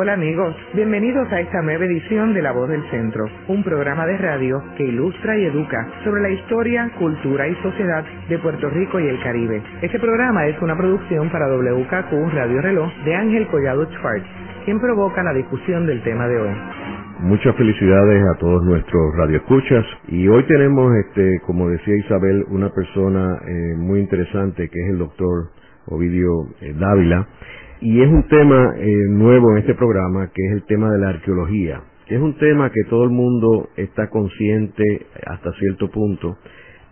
Hola amigos, bienvenidos a esta nueva edición de La Voz del Centro, un programa de radio que ilustra y educa sobre la historia, cultura y sociedad de Puerto Rico y el Caribe. Este programa es una producción para WKQ Radio Reloj de Ángel Collado Schwartz, quien provoca la discusión del tema de hoy. Muchas felicidades a todos nuestros radioescuchas y hoy tenemos, este, como decía Isabel, una persona eh, muy interesante que es el doctor Ovidio eh, Dávila y es un tema eh, nuevo en este programa que es el tema de la arqueología, que es un tema que todo el mundo está consciente hasta cierto punto,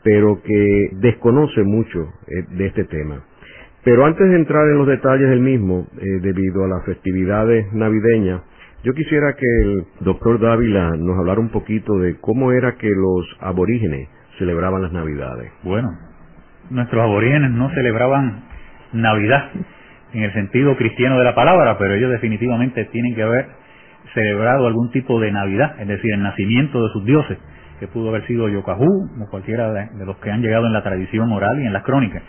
pero que desconoce mucho eh, de este tema. Pero antes de entrar en los detalles del mismo, eh, debido a las festividades navideñas, yo quisiera que el doctor Dávila nos hablara un poquito de cómo era que los aborígenes celebraban las navidades. Bueno, nuestros aborígenes no celebraban Navidad, en el sentido cristiano de la palabra, pero ellos definitivamente tienen que haber celebrado algún tipo de Navidad, es decir, el nacimiento de sus dioses, que pudo haber sido Yocajú o cualquiera de, los que han llegado en la tradición oral y en las crónicas.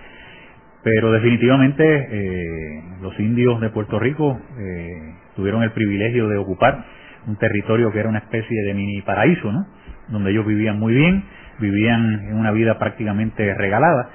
Pero definitivamente eh, los indios de Puerto Rico eh, tuvieron el privilegio de ocupar un territorio que era una especie de mini paraíso, ¿no? donde ellos vivían muy bien, vivían en una vida prácticamente regalada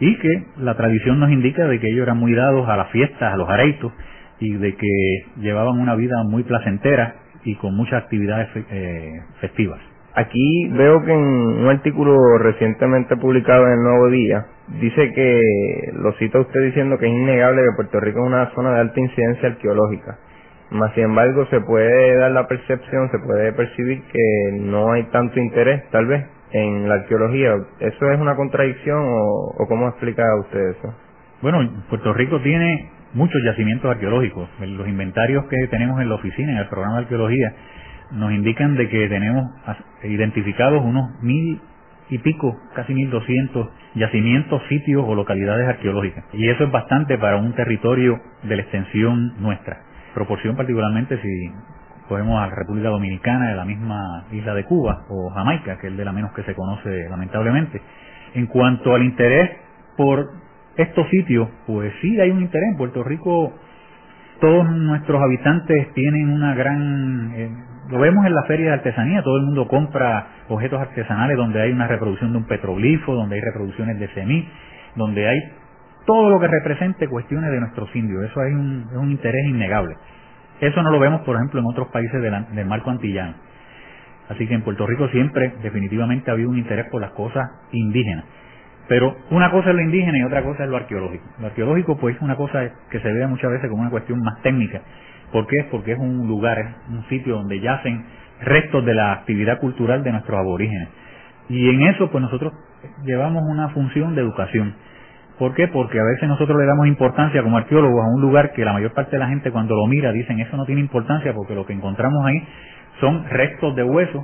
y que la tradición nos indica de que ellos eran muy dados a las fiestas, a los areitos y de que llevaban una vida muy placentera y con muchas actividades eh, festivas. Aquí veo que en un artículo recientemente publicado en el Nuevo Día dice que lo cita usted diciendo que es innegable que Puerto Rico es una zona de alta incidencia arqueológica. Más sin embargo, se puede dar la percepción, se puede percibir que no hay tanto interés, tal vez, en la arqueología. ¿Eso es una contradicción o, cómo explica usted eso? Bueno, Puerto Rico tiene muchos yacimientos arqueológicos. Los inventarios que tenemos en la oficina, en el programa de arqueología, nos indican de que tenemos identificados unos mil y pico, casi mil doscientos yacimientos, sitios o localidades arqueológicas. Y eso es bastante para un territorio de la extensión nuestra. Proporción particularmente si Podemos a la República Dominicana, de la misma isla de Cuba, o Jamaica, que es de la menos que se conoce lamentablemente. En cuanto al interés por estos sitios, pues sí hay un interés. En Puerto Rico todos nuestros habitantes tienen una gran... Eh, lo vemos en la feria de artesanía, todo el mundo compra objetos artesanales donde hay una reproducción de un petroglifo, donde hay reproducciones de semí, donde hay todo lo que represente cuestiones de nuestros indios. Eso hay un, es un interés innegable. Eso no lo vemos, por ejemplo, en otros países del, marco antillano. Así que en Puerto Rico siempre definitivamente ha habido un interés por las cosas indígenas. Pero una cosa es lo indígena y otra cosa es lo arqueológico. Lo arqueológico pues es una cosa que se ve muchas veces como una cuestión más técnica. ¿Por qué? Porque es un lugar, es un sitio donde yacen restos de la actividad cultural de nuestros aborígenes. Y en eso pues nosotros llevamos una función de educación. ¿Por qué? Porque a veces nosotros le damos importancia como arqueólogos a un lugar que la mayor parte de la gente cuando lo mira dicen eso no tiene importancia porque lo que encontramos ahí son restos de huesos,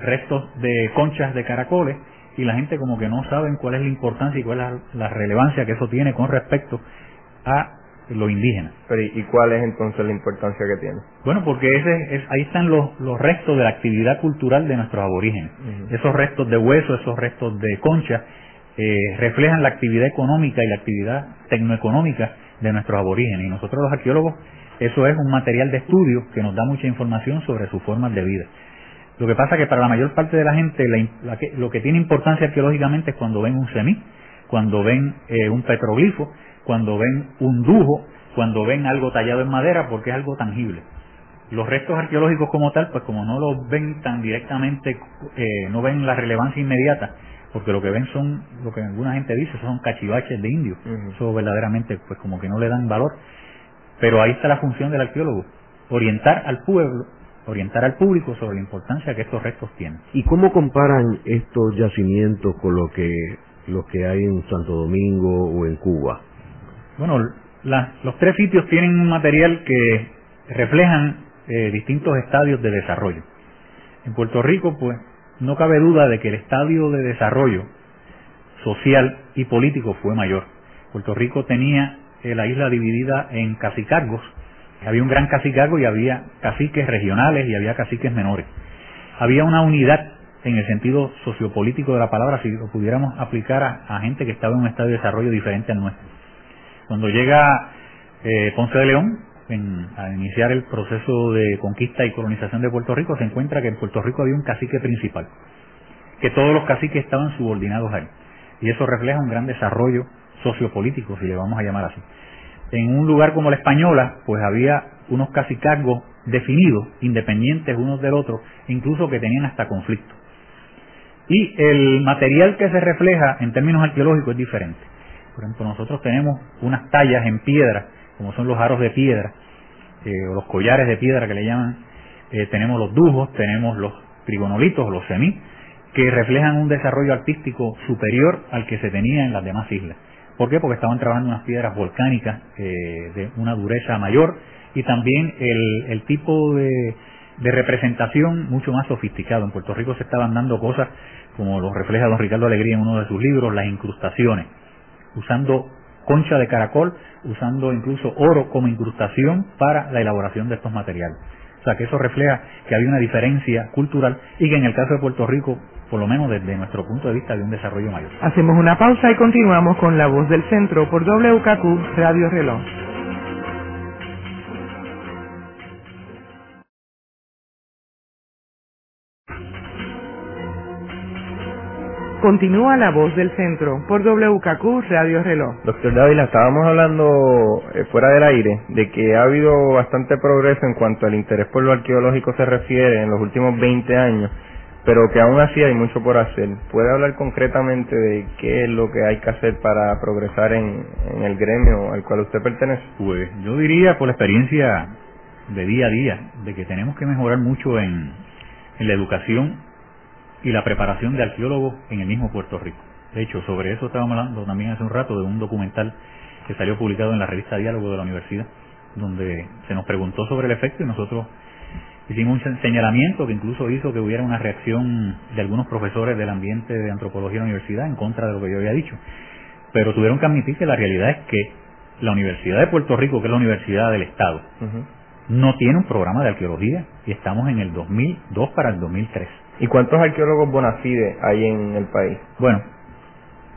restos de conchas de caracoles y la gente como que no saben cuál es la importancia y cuál es la relevancia que eso tiene con respecto a lo indígena. Pero ¿y cuál es entonces la importancia que tiene? Bueno, porque ese es, ahí están los, los restos de la actividad cultural de nuestros aborígenes. Esos restos de huesos, esos restos de conchas eh, reflejan la actividad económica y la actividad tecnoeconómica de nuestros aborígenes. Y nosotros los arqueólogos, eso es un material de estudio que nos da mucha información sobre sus formas de vida. Lo que pasa es que para la mayor parte de la gente lo que tiene importancia arqueológicamente es cuando ven un semí, cuando ven eh, un petroglifo, cuando ven un dujo, cuando ven algo tallado en madera, porque es algo tangible. Los restos arqueológicos como tal, pues como no los ven tan directamente, eh, no ven la relevancia inmediata, porque lo que ven son, lo que alguna gente dice, son cachivaches de indios. Eso verdaderamente, pues como que no le dan valor. Pero ahí está la función del arqueólogo, orientar al pueblo, orientar al público sobre la importancia que estos restos tienen. ¿Y cómo comparan estos yacimientos con lo que, los que hay en Santo Domingo o en Cuba? Bueno, los tres sitios tienen un material que reflejan eh, distintos estadios de desarrollo. En Puerto Rico, pues, no cabe duda de que el estadio de desarrollo social y político fue mayor. Puerto Rico tenía eh, la isla dividida en cacicargos. Había un gran cacicargo y había caciques regionales y había caciques menores. Había una unidad en el sentido sociopolítico de la palabra, si lo pudiéramos aplicar a, gente que estaba en un estadio de desarrollo diferente al nuestro. Cuando llega eh, Ponce de León, al iniciar el proceso de conquista y colonización de Puerto Rico, se encuentra que en Puerto Rico había un cacique principal, que todos los caciques estaban subordinados a él. Y eso refleja un gran desarrollo sociopolítico, si le vamos a llamar así. En un lugar como la Española, pues había unos cacicazgos definidos, independientes unos del otro, incluso que tenían hasta conflicto. Y el material que se refleja en términos arqueológicos es diferente. Por ejemplo, nosotros tenemos unas tallas en piedra, como son los aros de piedra, eh, o los collares de piedra que le llaman, eh, tenemos los dujos, tenemos los trigonolitos, los semí, que reflejan un desarrollo artístico superior al que se tenía en las demás islas. ¿Por qué? Porque estaban trabajando unas piedras volcánicas eh, de una dureza mayor y también el, tipo de, representación mucho más sofisticado. En Puerto Rico se estaban dando cosas como lo refleja don Ricardo Alegría en uno de sus libros, las incrustaciones, usando concha de caracol, usando incluso oro como incrustación para la elaboración de estos materiales. O sea que eso refleja que había una diferencia cultural y que en el caso de Puerto Rico, por lo menos desde nuestro punto de vista, había un desarrollo mayor. Hacemos una pausa y continuamos con La Voz del Centro por WKQ Radio Reloj. Continúa la voz del centro por WKQ Radio Reloj. Doctor Dávila, estábamos hablando eh, fuera del aire de que ha habido bastante progreso en cuanto al interés por lo arqueológico se refiere en los últimos 20 años, pero que aún así hay mucho por hacer. ¿Puede hablar concretamente de qué es lo que hay que hacer para progresar en, el gremio al cual usted pertenece? Pues yo diría por la experiencia de día a día, de que tenemos que mejorar mucho en, en la educación y la preparación de arqueólogos en el mismo Puerto Rico. De hecho, sobre eso estábamos hablando también hace un rato de un documental que salió publicado en la revista Diálogo de la Universidad, donde se nos preguntó sobre el efecto y nosotros hicimos un señalamiento que incluso hizo que hubiera una reacción de algunos profesores del ambiente de antropología de la universidad en contra de lo que yo había dicho. Pero tuvieron que admitir que la realidad es que la Universidad de Puerto Rico, que es la universidad del Estado, no tiene un programa de arqueología y estamos en el 2002 para el 2003. ¿Y cuántos arqueólogos bona fide hay en el país? Bueno,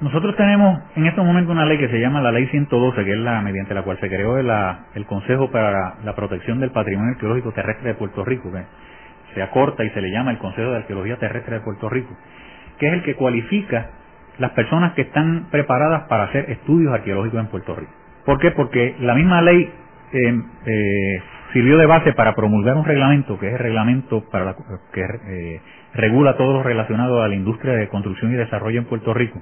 nosotros tenemos en estos momentos una ley que se llama la Ley 112, que es la mediante la cual se creó el Consejo para la Protección del Patrimonio Arqueológico Terrestre de Puerto Rico, que se acorta y se le llama el Consejo de Arqueología Terrestre de Puerto Rico, que es el que cualifica las personas que están preparadas para hacer estudios arqueológicos en Puerto Rico. ¿Por qué? Porque la misma ley eh, eh, sirvió de base para promulgar un reglamento, que es el reglamento para la, que eh, regula todo lo relacionado a la industria de construcción y desarrollo en Puerto Rico,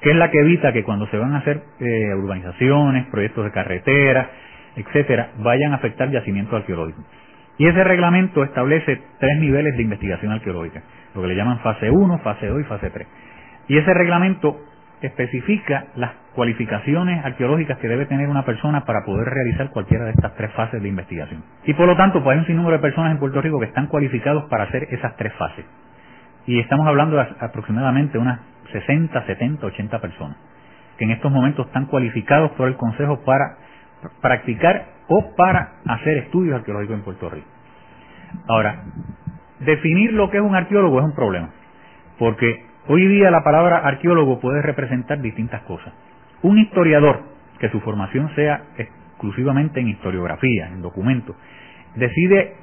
que es la que evita que cuando se van a hacer eh, urbanizaciones, proyectos de carretera, etcétera, vayan a afectar yacimientos arqueológicos. Y ese reglamento establece tres niveles de investigación arqueológica, lo que le llaman fase 1, fase 2 y fase 3. Y ese reglamento especifica las cualificaciones arqueológicas que debe tener una persona para poder realizar cualquiera de estas tres fases de investigación. Y por lo tanto, pues hay un sinnúmero de personas en Puerto Rico que están cualificados para hacer esas tres fases. Y estamos hablando de aproximadamente unas 60, 70, 80 personas que en estos momentos están cualificados por el Consejo para practicar o para hacer estudios arqueológicos en Puerto Rico. Ahora, definir lo que es un arqueólogo es un problema, porque Hoy día la palabra arqueólogo puede representar distintas cosas. Un historiador, que su formación sea exclusivamente en historiografía, en documentos, decide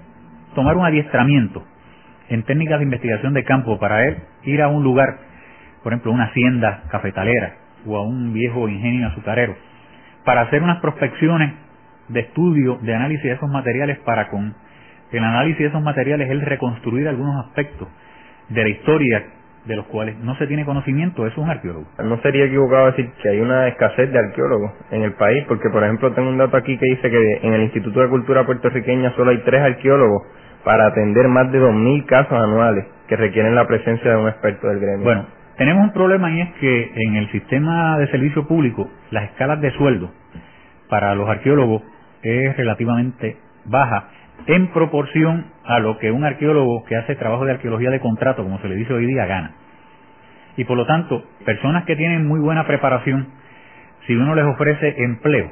tomar un adiestramiento en técnicas de investigación de campo para él ir a un lugar, por ejemplo, una hacienda cafetalera o a un viejo ingenio azucarero, para hacer unas prospecciones de estudio, de análisis de esos materiales para con el análisis de esos materiales él reconstruir algunos aspectos de la historia de los cuales no se tiene conocimiento, es un arqueólogo. No sería equivocado decir que hay una escasez de arqueólogos en el país, porque por ejemplo tengo un dato aquí que dice que en el Instituto de Cultura puertorriqueña solo hay tres arqueólogos para atender más de 2.000 casos anuales que requieren la presencia de un experto del gremio. Bueno, tenemos un problema y es que en el sistema de servicio público las escalas de sueldo para los arqueólogos es relativamente baja en proporción a lo que un arqueólogo que hace trabajo de arqueología de contrato, como se le dice hoy día, gana. Y por lo tanto, personas que tienen muy buena preparación, si uno les ofrece empleo,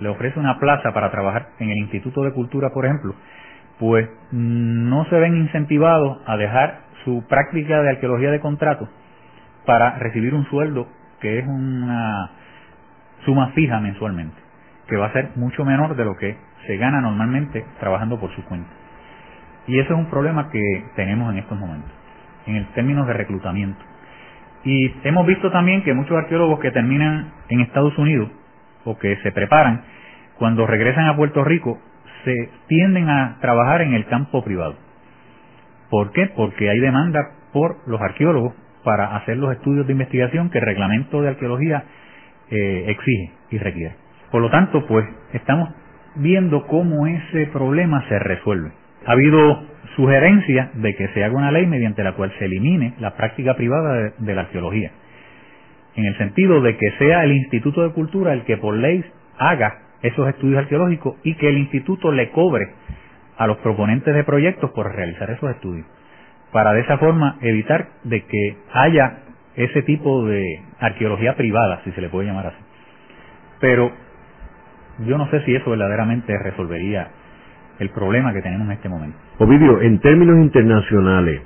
le ofrece una plaza para trabajar en el Instituto de Cultura, por ejemplo, pues no se ven incentivados a dejar su práctica de arqueología de contrato para recibir un sueldo que es una suma fija mensualmente. que va a ser mucho menor de lo que se gana normalmente trabajando por su cuenta. Y ese es un problema que tenemos en estos momentos, en el términos de reclutamiento. Y hemos visto también que muchos arqueólogos que terminan en Estados Unidos o que se preparan, cuando regresan a Puerto Rico, se tienden a trabajar en el campo privado. ¿Por qué? Porque hay demanda por los arqueólogos para hacer los estudios de investigación que el reglamento de arqueología eh, exige y requiere. Por lo tanto, pues estamos viendo cómo ese problema se resuelve. Ha habido sugerencias de que se haga una ley mediante la cual se elimine la práctica privada de, la arqueología, en el sentido de que sea el Instituto de Cultura el que por ley haga esos estudios arqueológicos y que el instituto le cobre a los proponentes de proyectos por realizar esos estudios, para de esa forma evitar de que haya ese tipo de arqueología privada, si se le puede llamar así. Pero yo no sé si eso verdaderamente resolvería el problema que tenemos en este momento. Ovidio, en términos internacionales,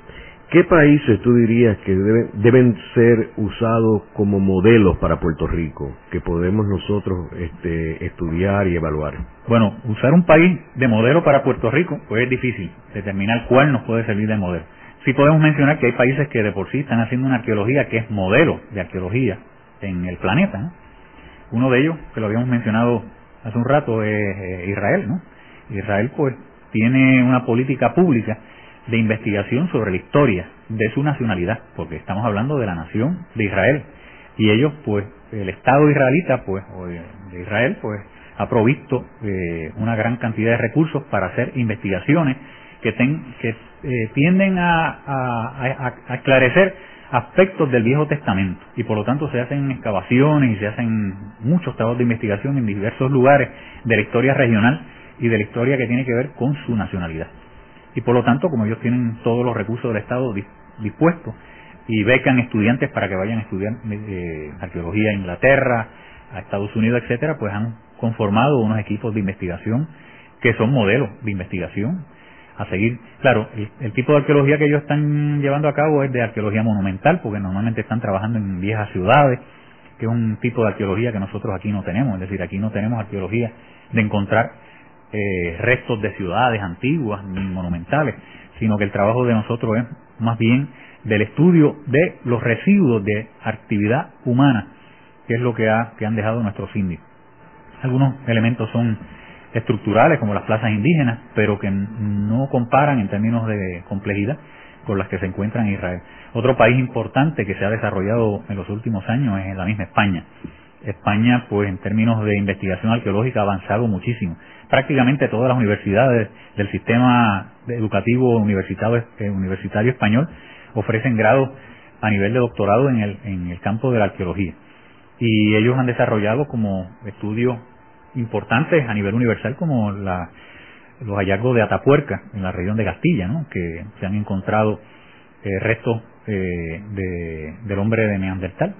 ¿qué países tú dirías que deben, ser usados como modelos para Puerto Rico, que podemos nosotros este, estudiar y evaluar? Bueno, usar un país de modelo para Puerto Rico, pues es difícil determinar cuál nos puede servir de modelo. Sí podemos mencionar que hay países que de por sí están haciendo una arqueología que es modelo de arqueología en el planeta. Uno de ellos, que lo habíamos mencionado hace un rato, es eh, Israel, ¿no? Israel pues tiene una política pública de investigación sobre la historia de su nacionalidad, porque estamos hablando de la nación de Israel. Y ellos, pues, el Estado israelita, pues, o de Israel, pues, ha provisto eh, una gran cantidad de recursos para hacer investigaciones que, que eh, tienden a, a, a, esclarecer aspectos del Viejo Testamento y por lo tanto se hacen excavaciones y se hacen muchos trabajos de investigación en diversos lugares de la historia regional y de la historia que tiene que ver con su nacionalidad. Y por lo tanto, como ellos tienen todos los recursos del Estado dispuestos y becan estudiantes para que vayan a estudiar eh, arqueología a Inglaterra, a Estados Unidos, etcétera, pues han conformado unos equipos de investigación que son modelos de investigación a seguir. Claro, el, tipo de arqueología que ellos están llevando a cabo es de arqueología monumental, porque normalmente están trabajando en viejas ciudades, que es un tipo de arqueología que nosotros aquí no tenemos, es decir, aquí no tenemos arqueología de encontrar eh, restos de ciudades antiguas ni monumentales, sino que el trabajo de nosotros es más bien del estudio de los residuos de actividad humana, que es lo que, ha, que han dejado nuestros indios. Algunos elementos son estructurales, como las plazas indígenas, pero que no comparan en términos de complejidad con las que se encuentran en Israel. Otro país importante que se ha desarrollado en los últimos años es la misma España. España, pues en términos de investigación arqueológica, ha avanzado muchísimo prácticamente todas las universidades del sistema educativo universitario, eh, universitario español ofrecen grados a nivel de doctorado en el, en el campo de la arqueología. Y ellos han desarrollado como estudios importantes a nivel universal como los hallazgos de Atapuerca en la región de Castilla, ¿no? que se han encontrado eh, restos eh, de, del hombre de Neandertal.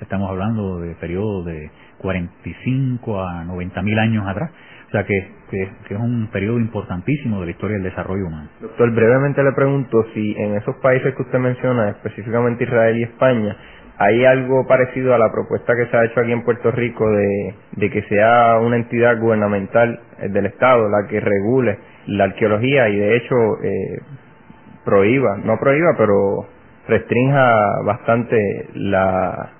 Estamos hablando de periodos de 45 a 90 mil años atrás o sea que, que, es un periodo importantísimo de la historia del desarrollo humano. Doctor, brevemente le pregunto si en esos países que usted menciona, específicamente Israel y España, ¿hay algo parecido a la propuesta que se ha hecho aquí en Puerto Rico de, de que sea una entidad gubernamental eh, del Estado la que regule la arqueología y de hecho eh, prohíba, no prohíba, pero restrinja bastante la,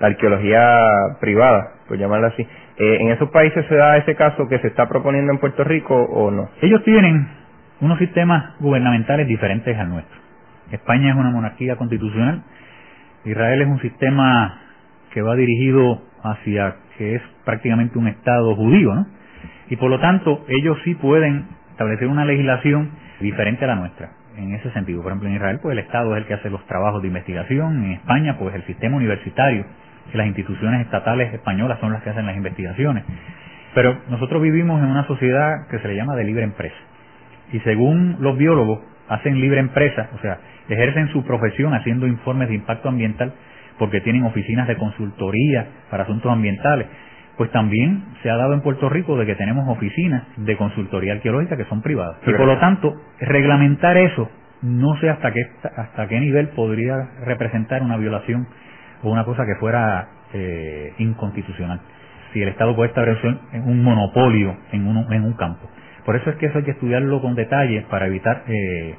la arqueología privada, por llamarla así? Eh, ¿En esos países se da ese caso que se está proponiendo en Puerto Rico o no? Ellos tienen unos sistemas gubernamentales diferentes al nuestro. España es una monarquía constitucional, Israel es un sistema que va dirigido hacia que es prácticamente un Estado judío, ¿no? Y por lo tanto, ellos sí pueden establecer una legislación diferente a la nuestra en ese sentido. Por ejemplo, en Israel, pues el Estado es el que hace los trabajos de investigación, en España, pues el sistema universitario que las instituciones estatales españolas son las que hacen las investigaciones. Pero nosotros vivimos en una sociedad que se le llama de libre empresa. Y según los biólogos, hacen libre empresa, o sea, ejercen su profesión haciendo informes de impacto ambiental porque tienen oficinas de consultoría para asuntos ambientales. Pues también se ha dado en Puerto Rico de que tenemos oficinas de consultoría arqueológica que son privadas. Y por lo tanto, reglamentar eso, no sé hasta qué, hasta qué nivel podría representar una violación o una cosa que fuera eh, inconstitucional. si el Estado puede establecer un monopolio en, en un campo. Por eso es que eso hay que estudiarlo con detalle para evitar eh,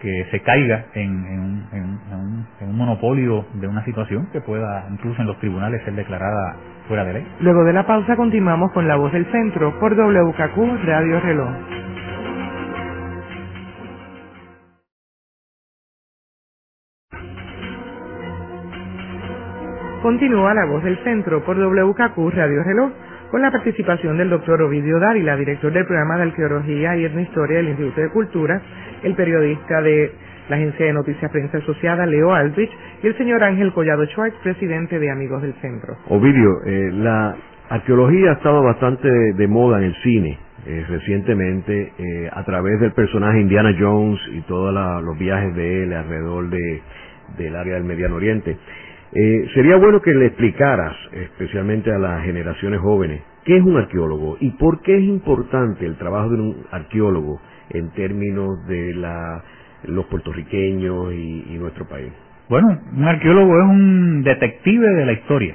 que se caiga en, un, un, monopolio de una situación que pueda incluso en los tribunales ser declarada fuera de ley. Luego de la pausa continuamos con La Voz del Centro por WKQ Radio Reloj. Continúa La Voz del Centro por WKQ Radio Reloj con la participación del doctor Ovidio Dávila, director del programa de Arqueología y Etnohistoria del Instituto de Cultura, el periodista de la agencia de noticias prensa asociada Leo Aldrich y el señor Ángel Collado Schwartz, presidente de Amigos del Centro. Ovidio, eh, la arqueología ha estado bastante de, moda en el cine. Eh, recientemente eh, a través del personaje Indiana Jones y todos los viajes de él alrededor de, del área del Mediano Oriente. Sería bueno que le explicaras, especialmente a las generaciones jóvenes, qué es un arqueólogo y por qué es importante el trabajo de un arqueólogo en términos de la los puertorriqueños y, nuestro país? Bueno, un arqueólogo es un detective de la historia.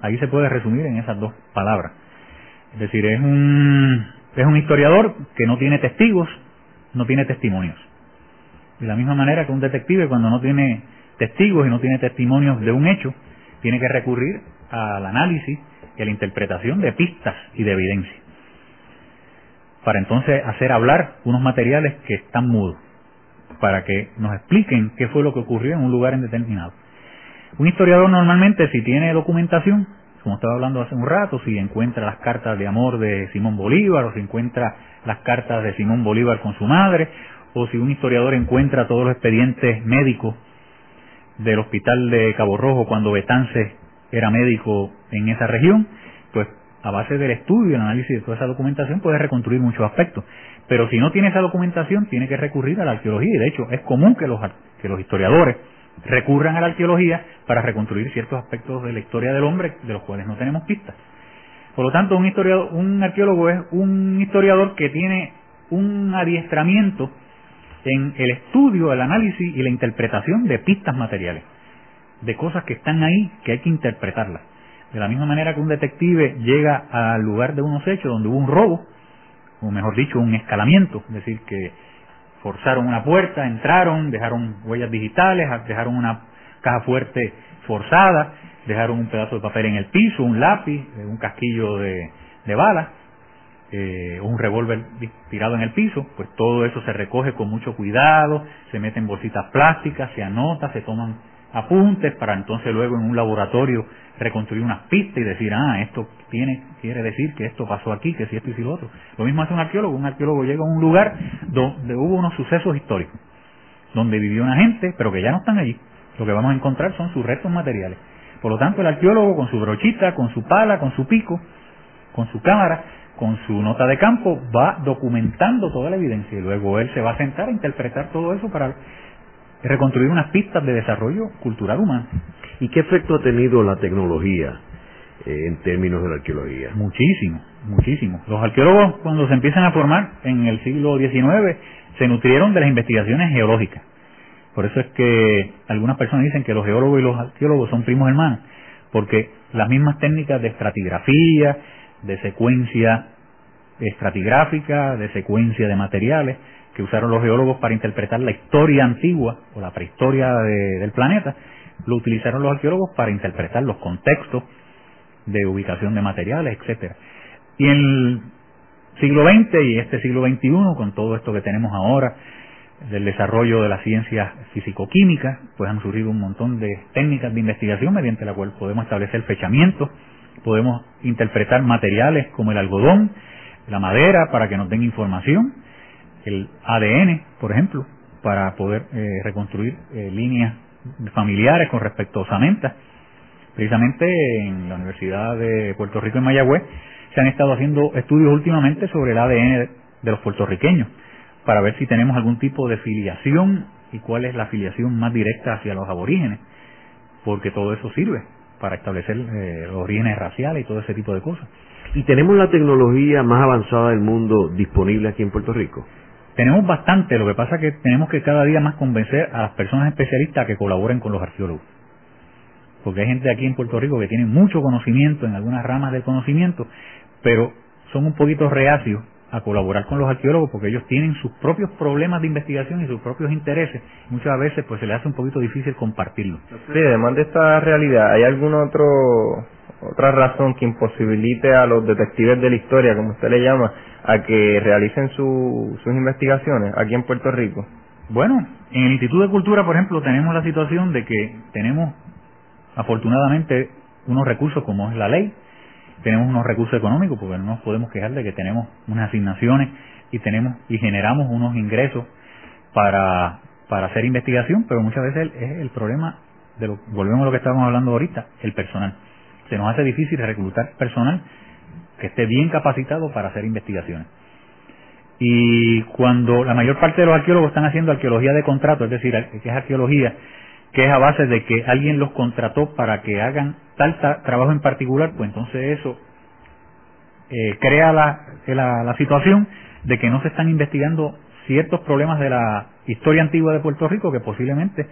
Ahí se puede resumir en esas dos palabras. Es decir, es un, es un historiador que no tiene testigos, no tiene testimonios. De la misma manera que un detective cuando no tiene testigos y no tiene testimonios de un hecho, tiene que recurrir al análisis y a la interpretación de pistas y de evidencia. Para entonces hacer hablar unos materiales que están mudos para que nos expliquen qué fue lo que ocurrió en un lugar indeterminado. Un historiador normalmente si tiene documentación, como estaba hablando hace un rato, si encuentra las cartas de amor de Simón Bolívar o si encuentra las cartas de Simón Bolívar con su madre, o si un historiador encuentra todos los expedientes médicos del hospital de Cabo Rojo cuando Betance era médico en esa región, pues a base del estudio el análisis de toda esa documentación puede reconstruir muchos aspectos. Pero si no tiene esa documentación, tiene que recurrir a la arqueología. Y de hecho, es común que los, que los historiadores recurran a la arqueología para reconstruir ciertos aspectos de la historia del hombre de los cuales no tenemos pistas. Por lo tanto, un, historiador, un arqueólogo es un historiador que tiene un adiestramiento en el estudio, el análisis y la interpretación de pistas materiales, de cosas que están ahí que hay que interpretarlas. De la misma manera que un detective llega al lugar de unos hechos donde hubo un robo, o mejor dicho, un escalamiento, es decir, que forzaron una puerta, entraron, dejaron huellas digitales, dejaron una caja fuerte forzada, dejaron un pedazo de papel en el piso, un lápiz, eh, un casquillo de, de balas, eh, un revólver tirado en el piso, pues todo eso se recoge con mucho cuidado, se mete en bolsitas plásticas, se anota, se toman apuntes para entonces luego en un laboratorio reconstruir unas pistas y decir, ah, esto tiene, quiere decir que esto pasó aquí, que si esto y si lo otro. Lo mismo hace un arqueólogo. Un arqueólogo llega a un lugar donde hubo unos sucesos históricos, donde vivió una gente, pero que ya no están allí. Lo que vamos a encontrar son sus restos materiales. Por lo tanto, el arqueólogo con su brochita, con su pala, con su pico, con su cámara, con su nota de campo, va documentando toda la evidencia y luego él se va a sentar a interpretar todo eso para reconstruir unas pistas de desarrollo cultural humano. ¿Y qué efecto ha tenido la tecnología eh, en términos de la arqueología? Muchísimo, muchísimo. Los arqueólogos cuando se empiezan a formar en el siglo XIX se nutrieron de las investigaciones geológicas. Por eso es que algunas personas dicen que los geólogos y los arqueólogos son primos hermanos, porque las mismas técnicas de estratigrafía, de secuencia estratigráfica, de secuencia de materiales, que usaron los geólogos para interpretar la historia antigua o la prehistoria del planeta, lo utilizaron los arqueólogos para interpretar los contextos de ubicación de materiales, etcétera. Y en el siglo XX y este siglo XXI, con todo esto que tenemos ahora, del desarrollo de las ciencias físico-químicas, pues han surgido un montón de técnicas de investigación mediante la cual podemos establecer fechamientos, podemos interpretar materiales como el algodón, la madera para que nos den información, el ADN, por ejemplo, para poder eh, reconstruir eh, líneas familiares con respecto a osamentas. Precisamente en la Universidad de Puerto Rico en Mayagüez se han estado haciendo estudios últimamente sobre el ADN de los puertorriqueños para ver si tenemos algún tipo de filiación y cuál es la filiación más directa hacia los aborígenes, porque todo eso sirve para establecer eh, orígenes raciales y todo ese tipo de cosas. ¿Y tenemos la tecnología más avanzada del mundo disponible aquí en Puerto Rico? Tenemos bastante, lo que pasa es que tenemos que cada día más convencer a las personas especialistas a que colaboren con los arqueólogos. porque hay gente aquí en Puerto Rico que tiene mucho conocimiento en algunas ramas del conocimiento, pero son un poquito reacios a colaborar con los arqueólogos porque ellos tienen sus propios problemas de investigación y sus propios intereses. Muchas veces pues se les hace un poquito difícil compartirlo. Sí, además de esta realidad, ¿hay alguna otro, otra razón que imposibilite a los detectives de la historia, como usted le llama, a que realicen sus investigaciones aquí en Puerto Rico? Bueno, en el Instituto de Cultura, por ejemplo, tenemos la situación de que tenemos afortunadamente unos recursos como es la ley, tenemos unos recursos económicos, porque no nos podemos quejar de que tenemos unas asignaciones y tenemos y generamos unos ingresos para, para hacer investigación, pero muchas veces es el problema de lo, volvemos a lo que estábamos hablando ahorita, el personal. Se nos hace difícil reclutar personal que esté bien capacitado para hacer investigaciones. Y cuando la mayor parte de los arqueólogos están haciendo arqueología de contrato, es decir, que es arqueología que es a base de que alguien los contrató para que hagan tal trabajo en particular, pues entonces eso eh, crea la, la, la situación de que no se están investigando ciertos problemas de la historia antigua de Puerto Rico que posiblemente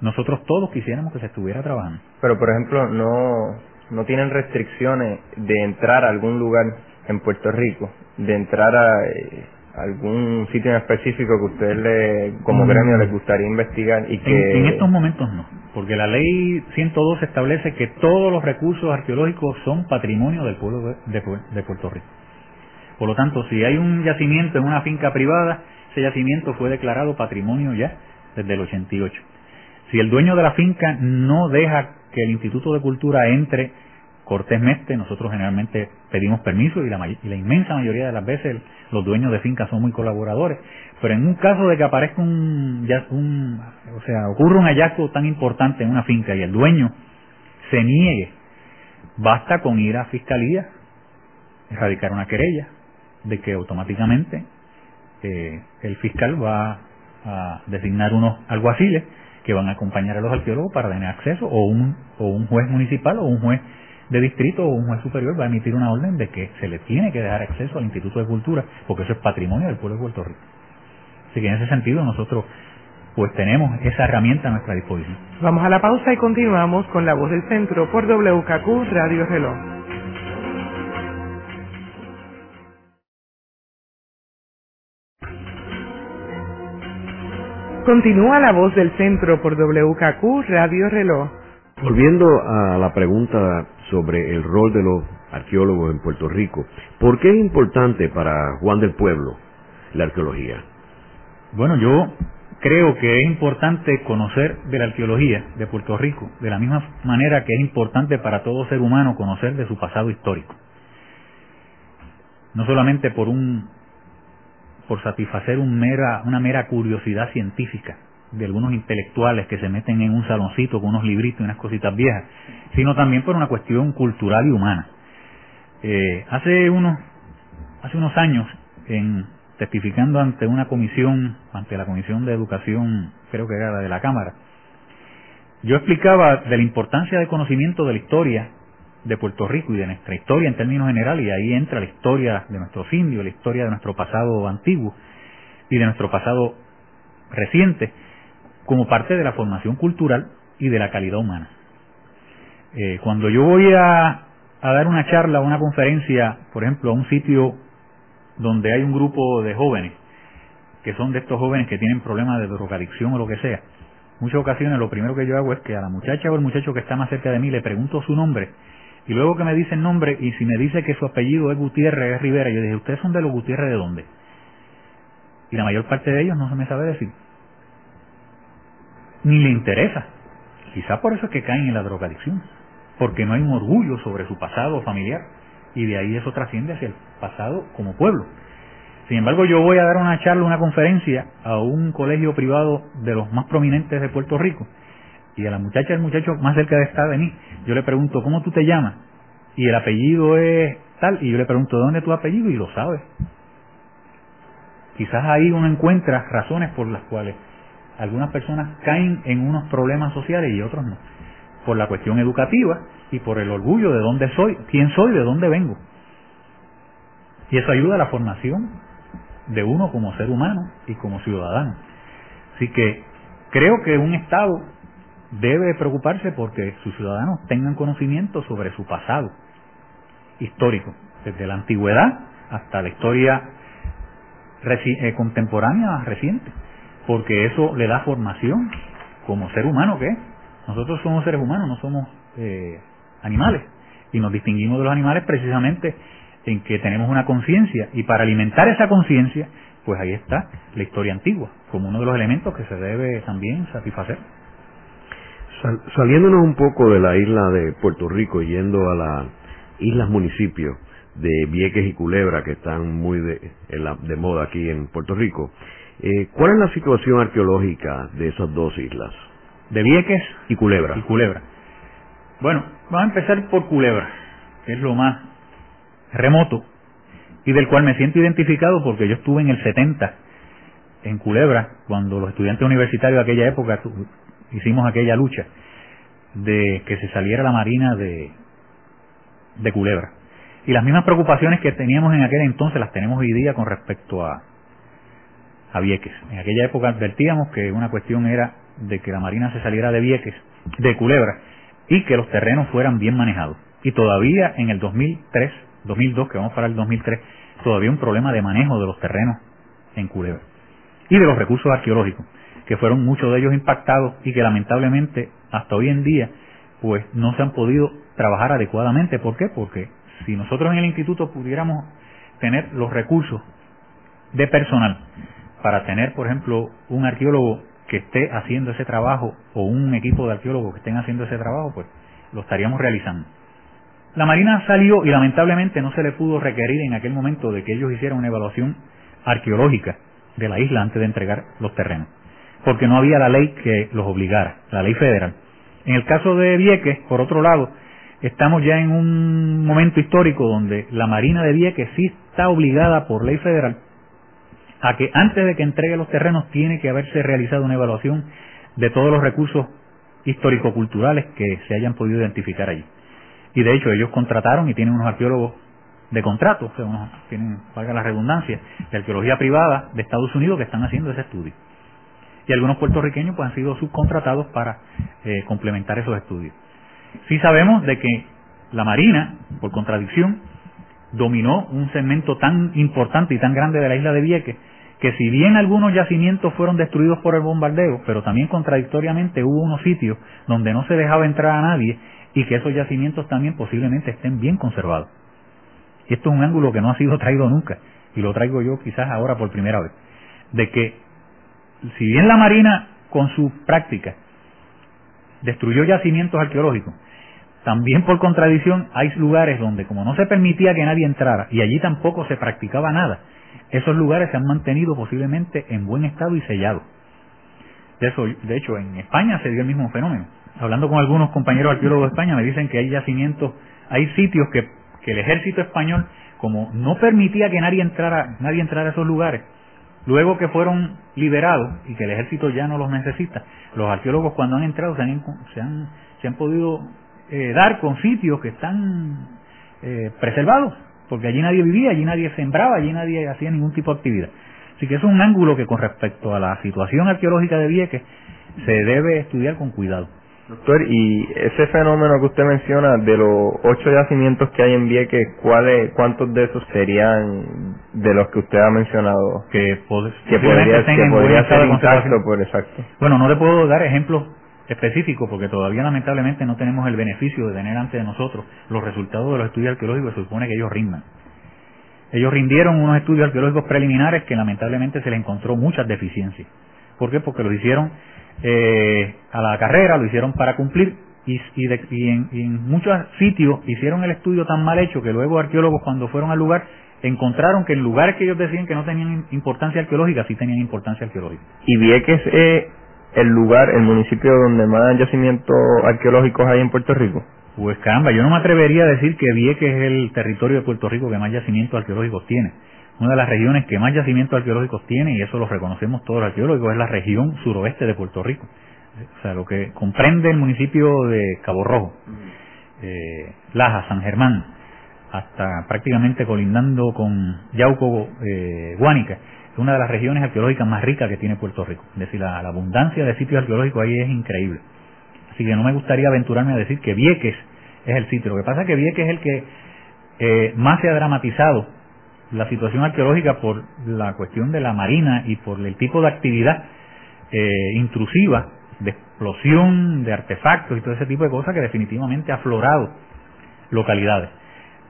nosotros todos quisiéramos que se estuviera trabajando. Pero, por ejemplo, no, no tienen restricciones de entrar a algún lugar en Puerto Rico, de entrar a, eh, algún sitio en específico que usted le, como gremio les gustaría investigar y que en, estos momentos no porque la ley 102 establece que todos los recursos arqueológicos son patrimonio del pueblo de, Puerto Rico. Por lo tanto si hay un yacimiento en una finca privada ese yacimiento fue declarado patrimonio ya desde el 88 si el dueño de la finca no deja que el Instituto de Cultura entre cortésmente, nosotros generalmente pedimos permiso y la, y la inmensa mayoría de las veces los dueños de fincas son muy colaboradores, pero en un caso de que aparezca un, un o sea, ocurre un hallazgo tan importante en una finca y el dueño se niegue, basta con ir a fiscalía, erradicar una querella, de que automáticamente eh, el fiscal va a designar unos alguaciles que van a acompañar a los arqueólogos para tener acceso, o un, o un juez municipal o un juez de distrito o un juez superior va a emitir una orden de que se le tiene que dejar acceso al Instituto de Cultura, porque eso es patrimonio del pueblo de Puerto Rico. Así que en ese sentido nosotros pues tenemos esa herramienta a nuestra disposición. Vamos a la pausa y continuamos con la voz del centro por WKQ Radio Reloj. Continúa la voz del centro por WKQ Radio Reloj. Volviendo a la pregunta sobre el rol de los arqueólogos en Puerto Rico, ¿por qué es importante para Juan del Pueblo la arqueología? Bueno, yo creo que es importante conocer de la arqueología de Puerto Rico, de la misma manera que es importante para todo ser humano conocer de su pasado histórico. No solamente por un por satisfacer un mera, una mera curiosidad científica, de algunos intelectuales que se meten en un saloncito con unos libritos y unas cositas viejas, sino también por una cuestión cultural y humana. Eh, hace unos hace unos años, en testificando ante una comisión, ante la Comisión de Educación, creo que era la de la Cámara, yo explicaba de la importancia del conocimiento de la historia de Puerto Rico y de nuestra historia en términos generales, y ahí entra la historia de nuestros indios, la historia de nuestro pasado antiguo y de nuestro pasado reciente, como parte de la formación cultural y de la calidad humana. Eh, cuando yo voy a, dar una charla o una conferencia, por ejemplo, a un sitio donde hay un grupo de jóvenes, que son de estos jóvenes que tienen problemas de drogadicción o lo que sea, muchas ocasiones lo primero que yo hago es que a la muchacha o el muchacho que está más cerca de mí le pregunto su nombre y luego que me dice el nombre y si me dice que su apellido es Gutiérrez, es Rivera, yo dije, ¿ustedes son de los Gutiérrez de dónde? Y la mayor parte de ellos no se me sabe decir ni le interesa. Quizá por eso es que caen en la drogadicción, porque no hay un orgullo sobre su pasado familiar y de ahí eso trasciende hacia el pasado como pueblo. Sin embargo, yo voy a dar una charla, una conferencia a un colegio privado de los más prominentes de Puerto Rico y a la muchacha, el muchacho más cerca de estar de mí, yo le pregunto, ¿cómo tú te llamas? Y el apellido es tal, y yo le pregunto, ¿dónde es tu apellido? Y lo sabe. Quizás ahí uno encuentra razones por las cuales algunas personas caen en unos problemas sociales y otros no. Por la cuestión educativa y por el orgullo de dónde soy, quién soy, de dónde vengo. Y eso ayuda a la formación de uno como ser humano y como ciudadano. Así que creo que un Estado debe preocuparse porque sus ciudadanos tengan conocimiento sobre su pasado histórico, desde la antigüedad hasta la historia eh, contemporánea reciente, porque eso le da formación como ser humano que. Nosotros somos seres humanos, no somos eh, animales, y nos distinguimos de los animales precisamente en que tenemos una conciencia, y para alimentar esa conciencia, pues ahí está la historia antigua, como uno de los elementos que se debe también satisfacer. saliéndonos un poco de la isla de Puerto Rico yendo a las islas municipios, de Vieques y Culebra, que están muy de, de moda aquí en Puerto Rico. Eh, ¿Cuál es la situación arqueológica de esas dos islas? De Vieques y Culebra. Y Culebra. Bueno, vamos a empezar por Culebra, que es lo más remoto y del cual me siento identificado porque yo estuve en el 70 en Culebra, cuando los estudiantes universitarios de aquella época hicimos aquella lucha de que se saliera la marina de, de Culebra. Y las mismas preocupaciones que teníamos en aquel entonces las tenemos hoy día con respecto a, a Vieques. En aquella época advertíamos que una cuestión era de que la Marina se saliera de Vieques, de Culebra, y que los terrenos fueran bien manejados. Y todavía en el 2003, 2002, que vamos para el 2003, todavía un problema de manejo de los terrenos en Culebra. Y de los recursos arqueológicos, que fueron muchos de ellos impactados y que lamentablemente hasta hoy en día pues no se han podido trabajar adecuadamente. ¿Por qué? Porque si nosotros en el instituto pudiéramos tener los recursos de personal para tener, por ejemplo, un arqueólogo que esté haciendo ese trabajo o un equipo de arqueólogos que estén haciendo ese trabajo, pues lo estaríamos realizando. La Marina salió y lamentablemente no se le pudo requerir en aquel momento de que ellos hicieran una evaluación arqueológica de la isla antes de entregar los terrenos, porque no había la ley que los obligara, la ley federal. En el caso de Vieques, por otro lado, estamos ya en un momento histórico donde la Marina de Vieques sí está obligada por ley federal a que antes de que entregue los terrenos tiene que haberse realizado una evaluación de todos los recursos histórico-culturales que se hayan podido identificar allí. Y de hecho ellos contrataron y tienen unos arqueólogos de contrato, sea, tienen, valga la redundancia, de arqueología privada de Estados Unidos que están haciendo ese estudio. Y algunos puertorriqueños pues han sido subcontratados para eh, complementar esos estudios. Sí sabemos de que la Marina, por contradicción, dominó un segmento tan importante y tan grande de la isla de Vieques, que si bien algunos yacimientos fueron destruidos por el bombardeo, pero también contradictoriamente hubo unos sitios donde no se dejaba entrar a nadie y que esos yacimientos también posiblemente estén bien conservados. Y esto es un ángulo que no ha sido traído nunca, y lo traigo yo quizás ahora por primera vez, de que si bien la Marina con su práctica destruyó yacimientos arqueológicos. También por contradicción hay lugares donde como no se permitía que nadie entrara y allí tampoco se practicaba nada, esos lugares se han mantenido posiblemente en buen estado y sellados. De, eso, de hecho, en España se dio el mismo fenómeno. Hablando con algunos compañeros arqueólogos de España me dicen que hay yacimientos, hay sitios que, que el ejército español, como no permitía que nadie entrara, nadie entrara a esos lugares, Luego que fueron liberados y que el ejército ya no los necesita, los arqueólogos cuando han entrado se han, se han, se han podido eh, dar con sitios que están eh, preservados, porque allí nadie vivía, allí nadie sembraba, allí nadie hacía ningún tipo de actividad. Así que es un ángulo que con respecto a la situación arqueológica de Vieques se debe estudiar con cuidado. Doctor, y ese fenómeno que usted menciona de los ocho yacimientos que hay en Vieques, ¿cuáles, ¿cuántos de esos serían de los que usted ha mencionado? Que, que podría, que podría ser intacto, por exacto. Bueno, no le puedo dar ejemplos específicos porque todavía lamentablemente no tenemos el beneficio de tener ante nosotros los resultados de los estudios arqueológicos, se supone que ellos rindan. Ellos rindieron unos estudios arqueológicos preliminares que lamentablemente se les encontró muchas deficiencias. ¿Por qué? Porque los hicieron eh, a la carrera, lo hicieron para cumplir y, y, en, muchos sitios hicieron el estudio tan mal hecho que luego arqueólogos cuando fueron al lugar encontraron que en lugares que ellos decían que no tenían importancia arqueológica sí tenían importancia arqueológica. Y Vieques es el lugar, el municipio donde más yacimientos arqueológicos hay en Puerto Rico. Pues caramba, yo no me atrevería a decir que Vieques es el territorio de Puerto Rico que más yacimientos arqueológicos tiene una de las regiones que más yacimientos arqueológicos tiene, y eso lo reconocemos todos los arqueólogos, es la región suroeste de Puerto Rico. O sea, lo que comprende el municipio de Cabo Rojo, eh, Laja, San Germán, hasta prácticamente colindando con Yauco, eh, Guánica, es una de las regiones arqueológicas más ricas que tiene Puerto Rico. Es decir, la, abundancia de sitios arqueológicos ahí es increíble. Así que no me gustaría aventurarme a decir que Vieques es el sitio. Lo que pasa es que Vieques es el que eh, más se ha dramatizado la situación arqueológica por la cuestión de la marina y por el tipo de actividad eh, intrusiva, de explosión, de artefactos y todo ese tipo de cosas que definitivamente ha aflorado localidades.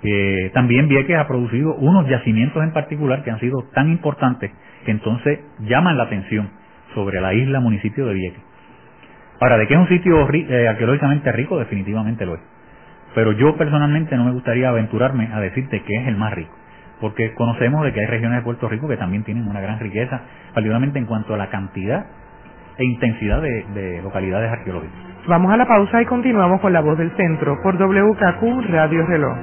Eh, también Vieques ha producido unos yacimientos en particular que han sido tan importantes que entonces llaman la atención sobre la isla municipio de Vieques. Ahora, de que es un sitio eh, arqueológicamente rico, definitivamente lo es. Pero yo personalmente no me gustaría aventurarme a decirte que es el más rico, porque conocemos de que hay regiones de Puerto Rico que también tienen una gran riqueza, particularmente en cuanto a la cantidad e intensidad de, de localidades arqueológicas. Vamos a la pausa y continuamos con la voz del centro por WKQ Radio Reloj.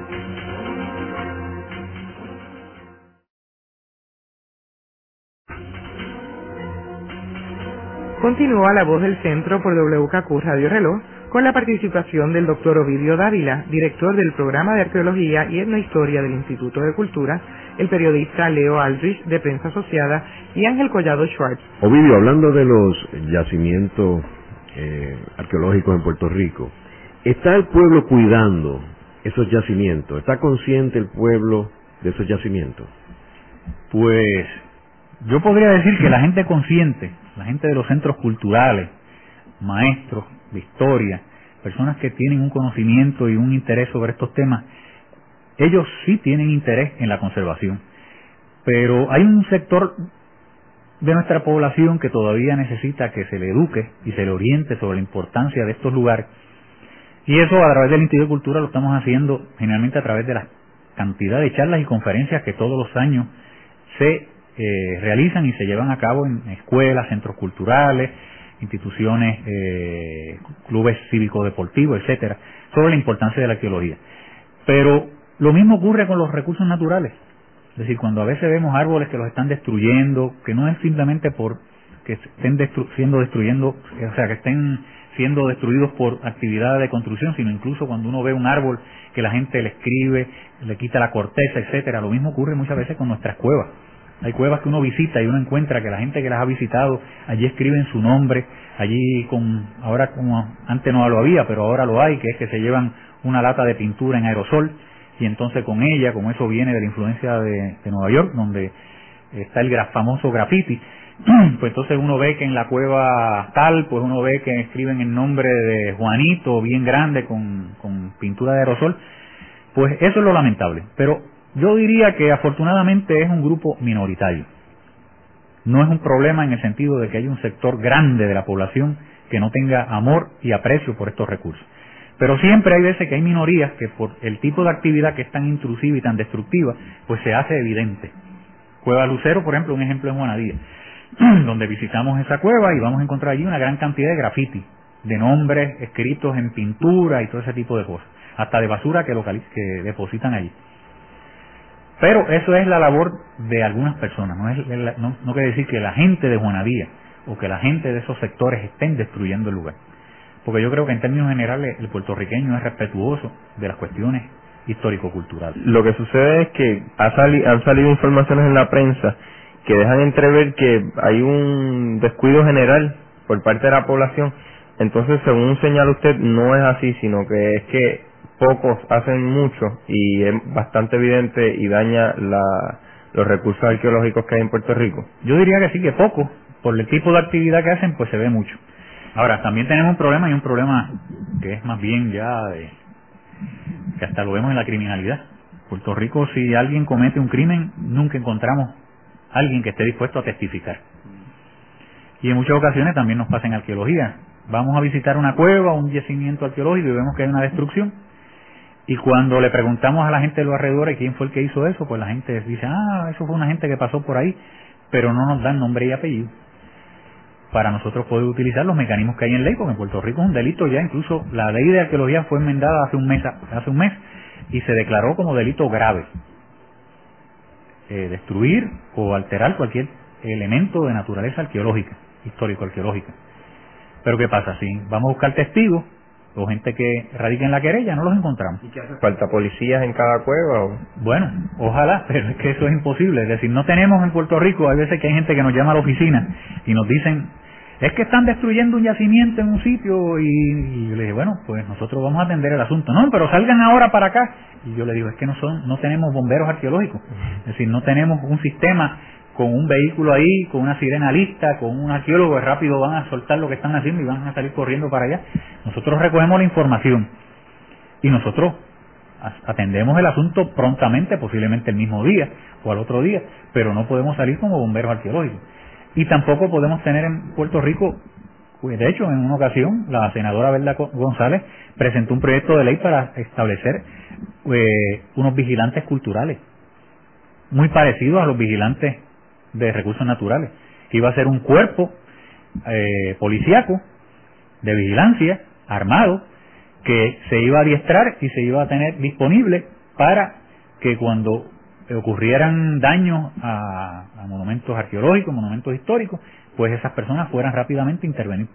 Continúa la voz del centro por WKQ Radio Reloj con la participación del doctor Ovidio Dávila, director del programa de arqueología y etnohistoria del Instituto de Cultura, el periodista Leo Aldrich de Prensa Asociada y Ángel Collado Schwartz. Ovidio, hablando de los yacimientos eh, arqueológicos en Puerto Rico, ¿está el pueblo cuidando esos yacimientos? ¿Está consciente el pueblo de esos yacimientos? Pues yo podría decir que la gente consciente, la gente de los centros culturales, maestros de historia, personas que tienen un conocimiento y un interés sobre estos temas, ellos sí tienen interés en la conservación. Pero hay un sector de nuestra población que todavía necesita que se le eduque y se le oriente sobre la importancia de estos lugares. Y eso a través del Instituto de Cultura lo estamos haciendo generalmente a través de la cantidad de charlas y conferencias que todos los años se eh, realizan y se llevan a cabo en escuelas, centros culturales, instituciones, eh, clubes cívicos deportivos, etcétera, sobre la importancia de la arqueología. Pero lo mismo ocurre con los recursos naturales. Es decir, cuando a veces vemos árboles que los están destruyendo, que no es simplemente por que estén siendo destruyendo, o sea, que estén siendo destruidos por actividad de construcción, sino incluso cuando uno ve un árbol que la gente le escribe, le quita la corteza, etcétera. Lo mismo ocurre muchas veces con nuestras cuevas. Hay cuevas que uno visita y uno encuentra que la gente que las ha visitado allí escriben su nombre, allí con, ahora como antes no lo había, pero ahora lo hay, que es que se llevan una lata de pintura en aerosol y entonces con ella, como eso viene de la influencia de, Nueva York, donde está el famoso graffiti, pues entonces uno ve que en la cueva tal, pues uno ve que escriben el nombre de Juanito bien grande con, con pintura de aerosol, pues eso es lo lamentable. Pero yo diría que afortunadamente es un grupo minoritario. No es un problema en el sentido de que hay un sector grande de la población que no tenga amor y aprecio por estos recursos. Pero siempre hay veces que hay minorías que por el tipo de actividad que es tan intrusiva y tan destructiva, pues se hace evidente. Cueva Lucero, por ejemplo, un ejemplo en Juanadía, donde visitamos esa cueva y vamos a encontrar allí una gran cantidad de graffiti, de nombres escritos en pintura y todo ese tipo de cosas, hasta de basura que, que depositan allí. Pero eso es la labor de algunas personas, no, es, no, quiere decir que la gente de Juanadía o que la gente de esos sectores estén destruyendo el lugar. Porque yo creo que en términos generales el puertorriqueño es respetuoso de las cuestiones histórico-culturales. Lo que sucede es que ha han salido informaciones en la prensa que dejan entrever que hay un descuido general por parte de la población. Entonces, según señala usted, no es así, sino que es que pocos hacen mucho y es bastante evidente y daña los recursos arqueológicos que hay en Puerto Rico? Yo diría que sí, que poco. Por el tipo de actividad que hacen, pues se ve mucho. Ahora, también tenemos un problema y un problema que es más bien ya de, que hasta lo vemos en la criminalidad. Puerto Rico, si alguien comete un crimen, nunca encontramos alguien que esté dispuesto a testificar. Y en muchas ocasiones también nos pasa en arqueología. Vamos a visitar una cueva, un yacimiento arqueológico y vemos que hay una destrucción y cuando le preguntamos a la gente de los alrededores quién fue el que hizo eso, pues la gente dice, ah, eso fue una gente que pasó por ahí, pero no nos dan nombre y apellido. Para nosotros poder utilizar los mecanismos que hay en ley, porque en Puerto Rico es un delito ya, incluso la ley de arqueología fue enmendada hace un mes, hace un mes y se declaró como delito grave. Eh, destruir o alterar cualquier elemento de naturaleza arqueológica, histórico-arqueológica. Pero ¿qué pasa? Si vamos a buscar testigos, o gente que radica en la querella, no los encontramos. ¿Y qué hace falta? ¿Policías en cada cueva? O? Bueno, ojalá, pero es que eso es imposible. Es decir, no tenemos en Puerto Rico, hay veces que hay gente que nos llama a la oficina y nos dicen, es que están destruyendo un yacimiento en un sitio y, yo le dije, bueno, pues nosotros vamos a atender el asunto. No, pero salgan ahora para acá. Y yo le digo, es que no son, no tenemos bomberos arqueológicos. Es decir, no tenemos un sistema con un vehículo ahí, con una sirena lista, con un arqueólogo que rápido van a soltar lo que están haciendo y van a salir corriendo para allá. Nosotros recogemos la información y nosotros atendemos el asunto prontamente, posiblemente el mismo día o al otro día, pero no podemos salir como bomberos arqueológicos. Y tampoco podemos tener en Puerto Rico, pues, de hecho, en una ocasión, la senadora Verda González presentó un proyecto de ley para establecer eh, unos vigilantes culturales, muy parecidos a los vigilantes de recursos naturales, que iba a ser un cuerpo eh, policíaco de vigilancia, armado, que se iba a adiestrar y se iba a tener disponible para que cuando ocurrieran daños a, monumentos arqueológicos, monumentos históricos, pues esas personas fueran rápidamente a intervenir.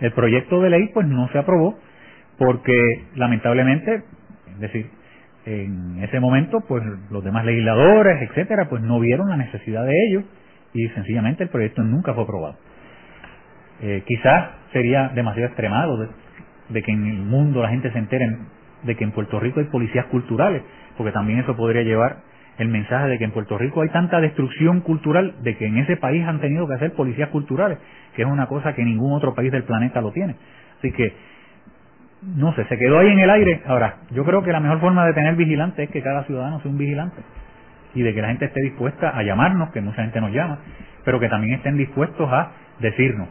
El proyecto de ley pues no se aprobó porque lamentablemente, es decir, en ese momento pues los demás legisladores, etcétera, pues no vieron la necesidad de ello y sencillamente el proyecto nunca fue aprobado. Eh, quizás sería demasiado extremado de, de, que en el mundo la gente se entere de que en Puerto Rico hay policías culturales, porque también eso podría llevar el mensaje de que en Puerto Rico hay tanta destrucción cultural de que en ese país han tenido que hacer policías culturales, que es una cosa que ningún otro país del planeta lo tiene. Así que, no sé, se quedó ahí en el aire. Ahora, yo creo que la mejor forma de tener vigilante es que cada ciudadano sea un vigilante y de que la gente esté dispuesta a llamarnos, que mucha gente nos llama, pero que también estén dispuestos a decirnos.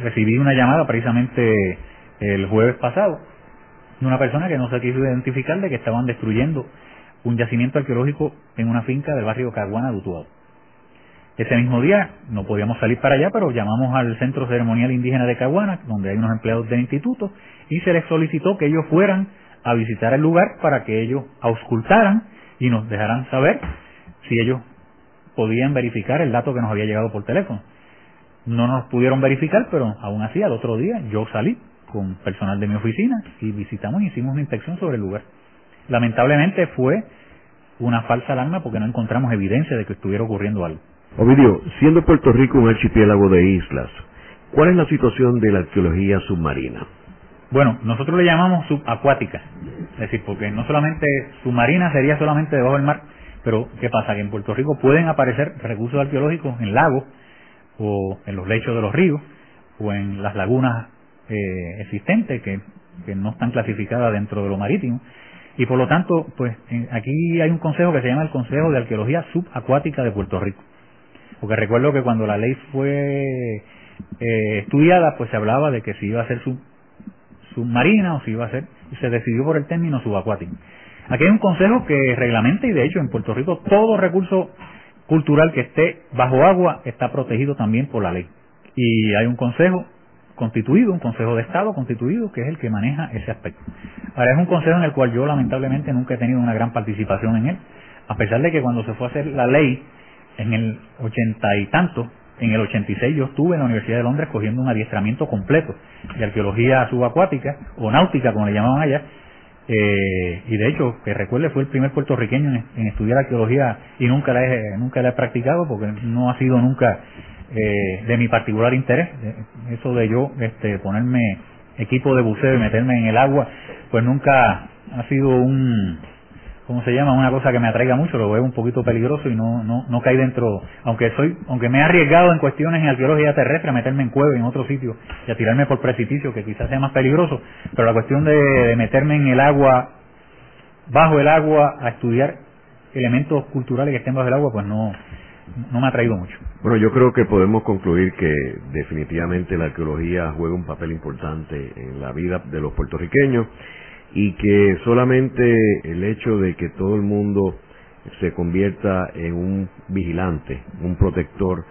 Recibí una llamada precisamente el jueves pasado de una persona que no se quiso identificar de que estaban destruyendo un yacimiento arqueológico en una finca del barrio Caguana de Utuado. Ese mismo día no podíamos salir para allá, pero llamamos al Centro Ceremonial Indígena de Caguana, donde hay unos empleados del instituto, y se les solicitó que ellos fueran a visitar el lugar para que ellos auscultaran y nos dejaran saber si ellos podían verificar el dato que nos había llegado por teléfono. No nos pudieron verificar, pero aún así al otro día yo salí con personal de mi oficina y visitamos y hicimos una inspección sobre el lugar. Lamentablemente fue una falsa alarma porque no encontramos evidencia de que estuviera ocurriendo algo. Ovidio, siendo Puerto Rico un archipiélago de islas, ¿cuál es la situación de la arqueología submarina? Bueno, nosotros le llamamos subacuática, es decir, porque no solamente submarina sería solamente debajo del mar, pero ¿qué pasa? Que en Puerto Rico pueden aparecer recursos arqueológicos en lagos o en los lechos de los ríos o en las lagunas eh, existentes que, que no están clasificadas dentro de lo marítimo y por lo tanto, pues aquí hay un consejo que se llama el Consejo de Arqueología Subacuática de Puerto Rico. Porque recuerdo que cuando la ley fue eh, estudiada, pues se hablaba de que si iba a ser sub, submarina o si iba a ser, y se decidió por el término subacuático. Aquí hay un consejo que reglamenta y de hecho en Puerto Rico todo recurso cultural que esté bajo agua está protegido también por la ley. Y hay un consejo constituido, un Consejo de Estado constituido, que es el que maneja ese aspecto. Ahora, es un consejo en el cual yo lamentablemente nunca he tenido una gran participación en él, a pesar de que cuando se fue a hacer la ley, en el ochenta y tanto, en el 86 yo estuve en la Universidad de Londres cogiendo un adiestramiento completo de arqueología subacuática o náutica, como le llamaban allá, eh, y de hecho, que recuerde, fue el primer puertorriqueño en, estudiar arqueología y nunca la, he, nunca la he practicado porque no ha sido nunca eh, de mi particular interés. Eso de yo este, ponerme equipo de buceo y meterme en el agua, pues nunca ha sido un, ¿cómo se llama? Una cosa que me atraiga mucho, lo veo un poquito peligroso y no, no, no cae dentro, aunque soy, aunque me he arriesgado en cuestiones en arqueología terrestre a meterme en cueva en otro sitio y a tirarme por precipicio que quizás sea más peligroso, pero la cuestión de meterme en el agua, bajo el agua, a estudiar elementos culturales que estén bajo el agua, pues no, no me ha traído mucho. Bueno, yo creo que podemos concluir que definitivamente la arqueología juega un papel importante en la vida de los puertorriqueños y que solamente el hecho de que todo el mundo se convierta en un vigilante, un protector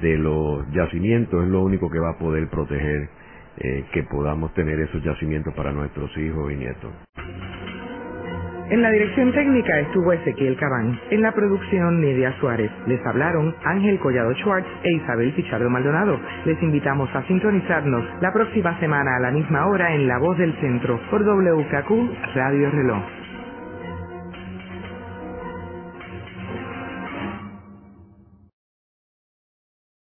de los yacimientos es lo único que va a poder proteger eh, que podamos tener esos yacimientos para nuestros hijos y nietos. En la dirección técnica estuvo Ezequiel Cabán. En la producción, Nidia Suárez. Les hablaron Ángel Collado Schwartz e Isabel Pichardo Maldonado. Les invitamos a sintonizarnos la próxima semana a la misma hora en La Voz del Centro por WKQ Radio Reloj.